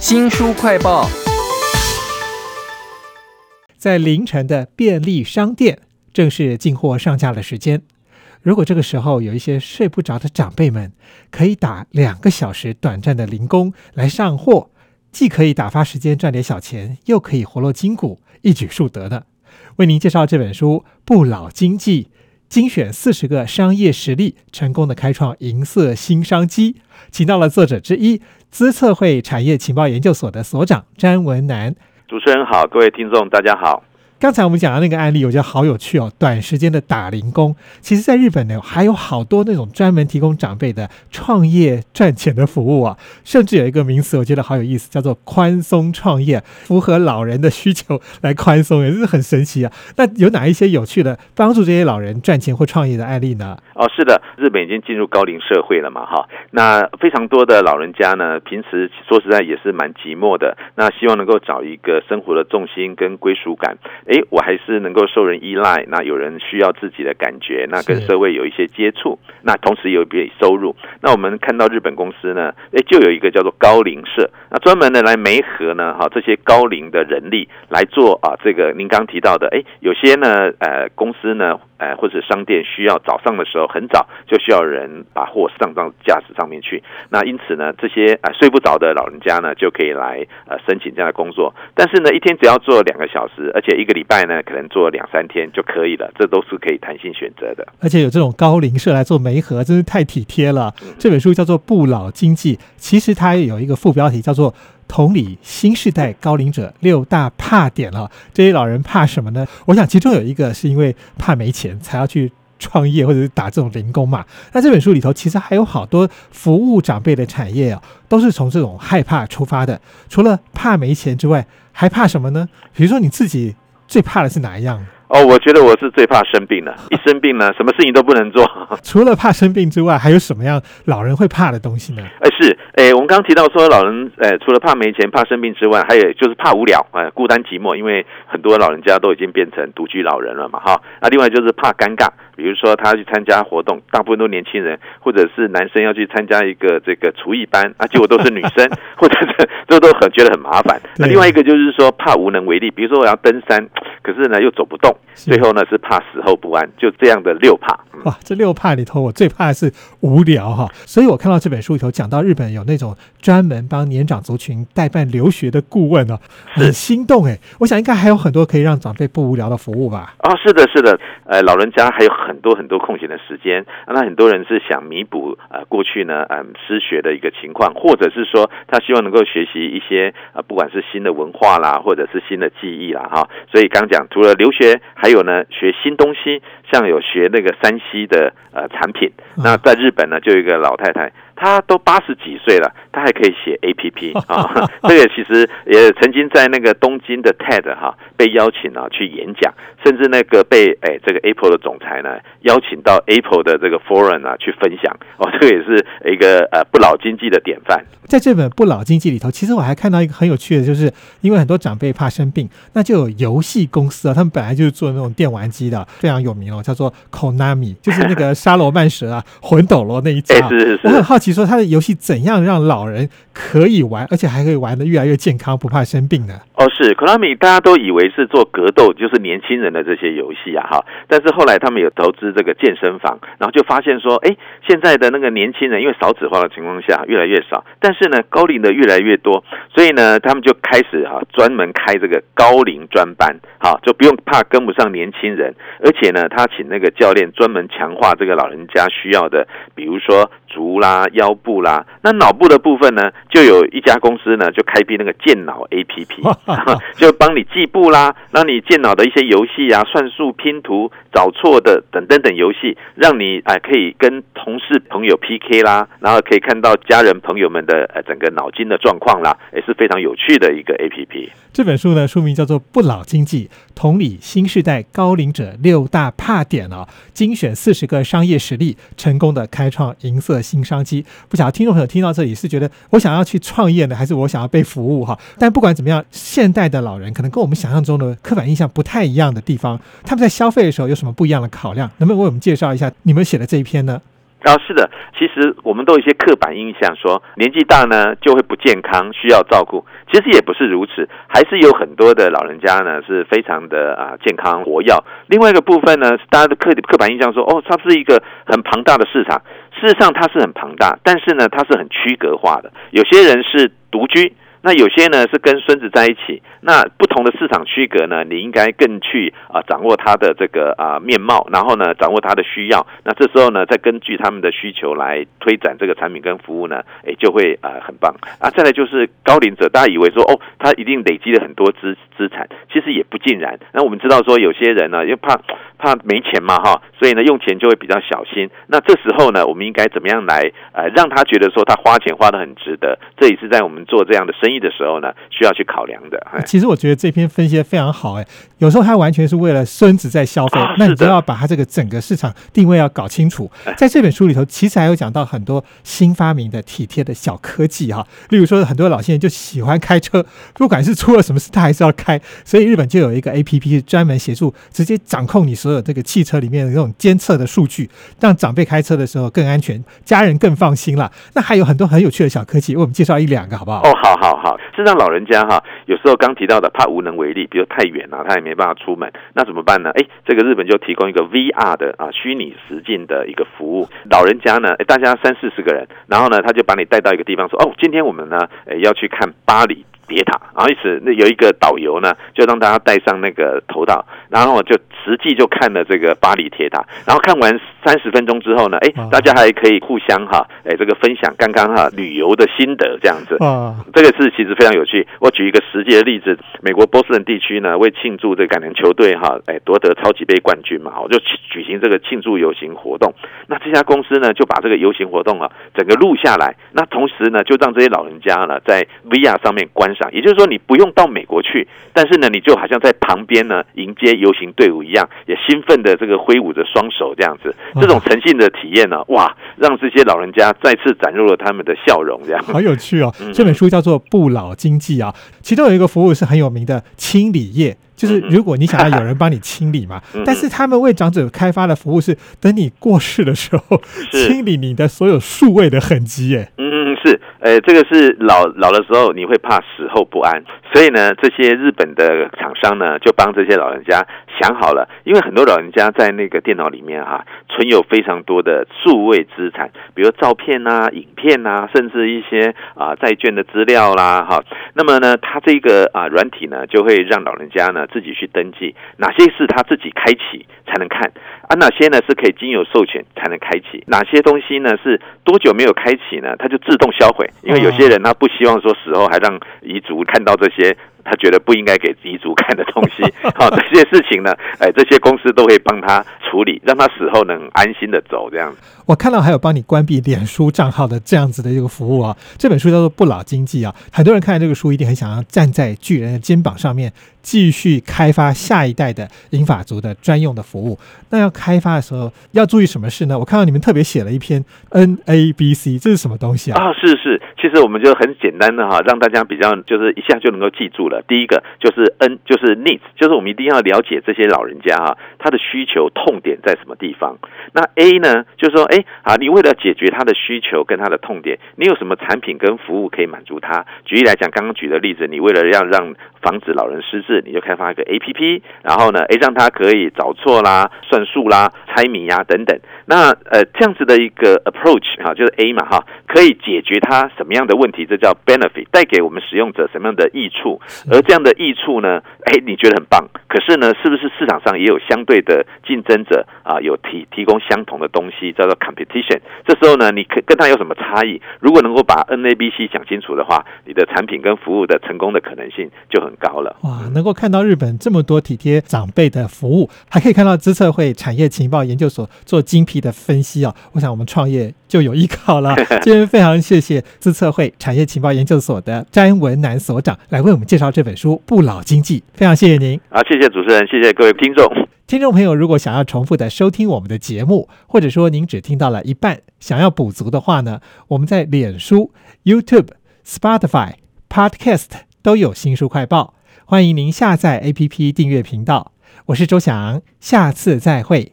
新书快报，在凌晨的便利商店正是进货上架的时间。如果这个时候有一些睡不着的长辈们，可以打两个小时短暂的零工来上货，既可以打发时间赚点小钱，又可以活络筋骨，一举数得的。为您介绍这本书《不老经济》。精选四十个商业实例，成功的开创银色新商机，请到了作者之一，资策会产业情报研究所的所长詹文南。主持人好，各位听众大家好。刚才我们讲的那个案例，我觉得好有趣哦。短时间的打零工，其实在日本呢，还有好多那种专门提供长辈的创业赚钱的服务啊。甚至有一个名词，我觉得好有意思，叫做宽松创业，符合老人的需求来宽松，也是很神奇啊。那有哪一些有趣的帮助这些老人赚钱或创业的案例呢？哦，是的，日本已经进入高龄社会了嘛，哈。那非常多的老人家呢，平时说实在也是蛮寂寞的，那希望能够找一个生活的重心跟归属感。哎，我还是能够受人依赖，那有人需要自己的感觉，那跟社会有一些接触，那同时有一笔收入。那我们看到日本公司呢，哎，就有一个叫做高龄社，那专门的来媒合呢，哈，这些高龄的人力来做啊，这个您刚提到的，哎，有些呢，呃，公司呢。呃，或者商店需要早上的时候很早就需要人把货上到架子上面去，那因此呢，这些呃睡不着的老人家呢就可以来呃申请这样的工作，但是呢，一天只要做两个小时，而且一个礼拜呢可能做两三天就可以了，这都是可以弹性选择的。而且有这种高龄社来做媒合，真是太体贴了。这本书叫做《不老经济》，其实它有一个副标题叫做。同理，新时代高龄者六大怕点了。这些老人怕什么呢？我想其中有一个是因为怕没钱才要去创业或者是打这种零工嘛。那这本书里头其实还有好多服务长辈的产业啊，都是从这种害怕出发的。除了怕没钱之外，还怕什么呢？比如说你自己最怕的是哪一样？哦，我觉得我是最怕生病了。一生病呢，什么事情都不能做。除了怕生病之外，还有什么样老人会怕的东西呢？哎，是，哎，我们刚刚提到说，老人，哎，除了怕没钱、怕生病之外，还有就是怕无聊，哎，孤单寂寞，因为很多老人家都已经变成独居老人了嘛，哈。那另外就是怕尴尬。比如说，他要去参加活动，大部分都年轻人，或者是男生要去参加一个这个厨艺班，啊，结果都是女生，或者是这都很觉得很麻烦。那另外一个就是说，怕无能为力。比如说，我要登山，可是呢又走不动，最后呢是怕死后不安，就这样的六怕。哇，这六怕里头，我最怕的是无聊哈。所以我看到这本书里头讲到日本有那种专门帮年长族群代办留学的顾问哦，很心动哎。我想应该还有很多可以让长辈不无聊的服务吧？哦，是的，是的，呃，老人家还有。很多很多空闲的时间，那很多人是想弥补呃过去呢嗯失学的一个情况，或者是说他希望能够学习一些呃不管是新的文化啦，或者是新的技艺啦哈。所以刚讲除了留学，还有呢学新东西，像有学那个山西的呃产品。那在日本呢，就有一个老太太。他都八十几岁了，他还可以写 A P P 啊！这个其实也曾经在那个东京的 TED 哈被邀请啊去演讲，甚至那个被哎这个 Apple 的总裁呢邀请到 Apple 的这个 Forum 啊去分享哦，这个也是一个呃不老经济的典范。在这本不老经济里头，其实我还看到一个很有趣的，就是因为很多长辈怕生病，那就有游戏公司啊，他们本来就是做那种电玩机的，非常有名哦，叫做 Konami，就是那个沙罗曼蛇啊、魂斗罗那一家。是是是，我很好奇。你说他的游戏怎样让老人可以玩，而且还可以玩的越来越健康，不怕生病呢？哦，是 Konami，大家都以为是做格斗，就是年轻人的这些游戏啊，哈。但是后来他们有投资这个健身房，然后就发现说，哎，现在的那个年轻人，因为少子化的情况下越来越少，但是呢，高龄的越来越多，所以呢，他们就开始哈专门开这个高龄专班，好，就不用怕跟不上年轻人，而且呢，他请那个教练专门强化这个老人家需要的，比如说足啦。腰部啦，那脑部的部分呢，就有一家公司呢，就开辟那个健脑 A P P，就帮你记步啦，让你健脑的一些游戏啊，算术、拼图、找错的等等等游戏，让你哎可以跟同事朋友 P K 啦，然后可以看到家人朋友们的呃整个脑筋的状况啦，也是非常有趣的一个 A P P。这本书呢，书名叫做《不老经济：同理新时代高龄者六大怕点》哦，精选四十个商业实例，成功的开创银色新商机。不晓得听众朋友听到这里是觉得我想要去创业呢，还是我想要被服务哈？但不管怎么样，现代的老人可能跟我们想象中的刻板印象不太一样的地方，他们在消费的时候有什么不一样的考量？能不能为我们介绍一下你们写的这一篇呢？啊，是的，其实我们都有一些刻板印象，说年纪大呢就会不健康，需要照顾。其实也不是如此，还是有很多的老人家呢是非常的啊健康活跃。另外一个部分呢，大家的刻刻板印象说，哦，它是一个很庞大的市场。事实上，它是很庞大，但是呢，它是很区隔化的。有些人是独居。那有些呢是跟孙子在一起，那不同的市场区隔呢，你应该更去啊掌握它的这个啊面貌，然后呢掌握它的需要，那这时候呢再根据他们的需求来推展这个产品跟服务呢，哎就会啊很棒啊。再来就是高龄者，大家以为说哦他一定累积了很多资资产，其实也不尽然。那我们知道说有些人呢，又怕怕没钱嘛哈，所以呢用钱就会比较小心。那这时候呢，我们应该怎么样来呃让他觉得说他花钱花的很值得？这也是在我们做这样的生。生意的时候呢，需要去考量的。其实我觉得这篇分析的非常好，哎，有时候他完全是为了孙子在消费，那你就要把他这个整个市场定位要搞清楚。在这本书里头，其实还有讲到很多新发明的体贴的小科技哈，例如说很多老先生就喜欢开车，不管是出了什么事，他还是要开，所以日本就有一个 A P P 专门协助直接掌控你所有这个汽车里面的那种监测的数据，让长辈开车的时候更安全，家人更放心了。那还有很多很有趣的小科技，为我们介绍一两个好不好？哦，好好。好，是让老人家哈，有时候刚提到的怕无能为力，比如太远了，他也没办法出门，那怎么办呢？哎，这个日本就提供一个 VR 的啊虚拟实境的一个服务，老人家呢，大家三四十个人，然后呢，他就把你带到一个地方，说哦，今天我们呢，哎，要去看巴黎。铁塔，然后因此那有一个导游呢，就让大家戴上那个头套，然后就实际就看了这个巴黎铁塔，然后看完三十分钟之后呢，哎，大家还可以互相哈，哎，这个分享刚刚哈旅游的心得这样子，啊，这个是其实非常有趣。我举一个实际的例子，美国波士顿地区呢，为庆祝这个橄榄球队哈，哎夺得超级杯冠军嘛，我就举行这个庆祝游行活动。那这家公司呢，就把这个游行活动啊整个录下来，那同时呢，就让这些老人家呢在 VR 上面观赏。也就是说，你不用到美国去，但是呢，你就好像在旁边呢迎接游行队伍一样，也兴奋的这个挥舞着双手这样子，这种诚信的体验呢，哇，让这些老人家再次展露了他们的笑容，这样好有趣哦。这本书叫做《不老经济》啊，其中有一个服务是很有名的清理业。就是如果你想要有人帮你清理嘛，但是他们为长者开发的服务是等你过世的时候清理你的所有数位的痕迹，哎。嗯，是，呃，这个是老老的时候你会怕死后不安，所以呢，这些日本的厂商呢就帮这些老人家想好了，因为很多老人家在那个电脑里面哈存有非常多的数位资产，比如照片啊、影片啊，甚至一些啊债券的资料啦，哈，那么呢，它这个啊软体呢就会让老人家呢。自己去登记哪些是他自己开启才能看啊？哪些呢是可以经由授权才能开启？哪些东西呢是多久没有开启呢？它就自动销毁。因为有些人他不希望说死后还让遗嘱看到这些。他觉得不应该给遗族看的东西，好，这些事情呢，哎，这些公司都会帮他处理，让他死后能安心的走。这样子，我看到还有帮你关闭脸书账号的这样子的一个服务啊。这本书叫做《不老经济》啊，很多人看这个书一定很想要站在巨人的肩膀上面，继续开发下一代的英法族的专用的服务。那要开发的时候要注意什么事呢？我看到你们特别写了一篇 NABC，这是什么东西啊？啊，是是，其实我们就很简单的哈，让大家比较就是一下就能够记住了。第一个就是 N，就是 needs，就是我们一定要了解这些老人家哈，他的需求痛点在什么地方。那 A 呢，就是说，哎啊，你为了解决他的需求跟他的痛点，你有什么产品跟服务可以满足他？举例来讲，刚刚举的例子，你为了要让防止老人失智，你就开发一个 A P P，然后呢，哎，让他可以找错啦、算数啦、猜谜呀等等。那呃，这样子的一个 approach 哈，就是 A 嘛哈，可以解决他什么样的问题？这叫 benefit，带给我们使用者什么样的益处？而这样的益处呢，哎，你觉得很棒。可是呢，是不是市场上也有相对的竞争者啊？有提提供相同的东西，叫做 competition。这时候呢，你可跟他有什么差异？如果能够把 NABC 讲清楚的话，你的产品跟服务的成功的可能性就很高了。哇，能够看到日本这么多体贴长辈的服务，还可以看到资策会产业情报研究所做精辟的分析啊！我想我们创业就有依靠了。今天非常谢谢资策会产业情报研究所的詹文南所长来为我们介绍这本书《不老经济》，非常谢谢您。啊，谢谢主持人，谢谢各位听众。听众朋友，如果想要重复的收听我们的节目，或者说您只听到了一半，想要补足的话呢，我们在脸书、YouTube、Spotify、Podcast 都有新书快报，欢迎您下载 APP 订阅频道。我是周翔，下次再会。